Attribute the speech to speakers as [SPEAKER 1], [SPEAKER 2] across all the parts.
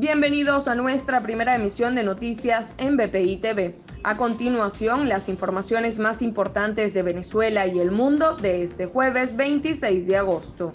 [SPEAKER 1] Bienvenidos a nuestra primera emisión de noticias en BPI TV. A continuación, las informaciones más importantes de Venezuela y el mundo de este jueves 26 de agosto.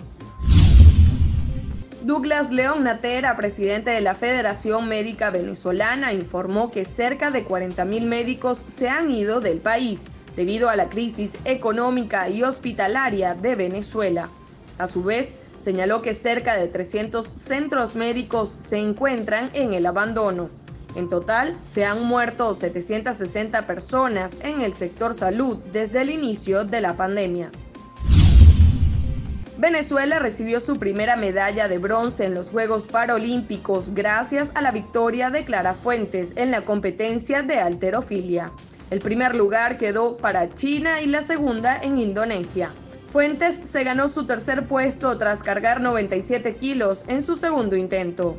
[SPEAKER 1] Douglas León Natera, presidente de la Federación Médica Venezolana, informó que cerca de 40.000 médicos se han ido del país debido a la crisis económica y hospitalaria de Venezuela. A su vez, señaló que cerca de 300 centros médicos se encuentran en el abandono. En total, se han muerto 760 personas en el sector salud desde el inicio de la pandemia. Venezuela recibió su primera medalla de bronce en los Juegos Paralímpicos gracias a la victoria de Clara Fuentes en la competencia de alterofilia. El primer lugar quedó para China y la segunda en Indonesia. Fuentes se ganó su tercer puesto tras cargar 97 kilos en su segundo intento.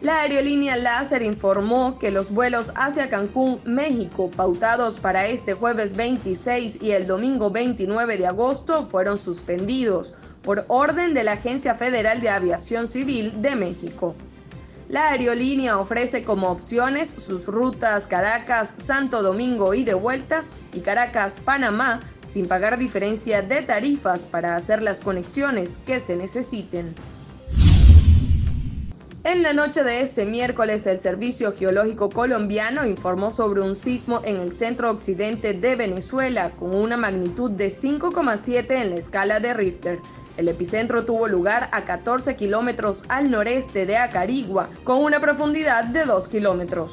[SPEAKER 1] La aerolínea Láser informó que los vuelos hacia Cancún, México, pautados para este jueves 26 y el domingo 29 de agosto, fueron suspendidos por orden de la Agencia Federal de Aviación Civil de México. La aerolínea ofrece como opciones sus rutas Caracas, Santo Domingo y de vuelta y Caracas, Panamá, sin pagar diferencia de tarifas para hacer las conexiones que se necesiten. En la noche de este miércoles, el Servicio Geológico Colombiano informó sobre un sismo en el centro occidente de Venezuela con una magnitud de 5,7 en la escala de Richter. El epicentro tuvo lugar a 14 kilómetros al noreste de Acarigua, con una profundidad de 2 kilómetros.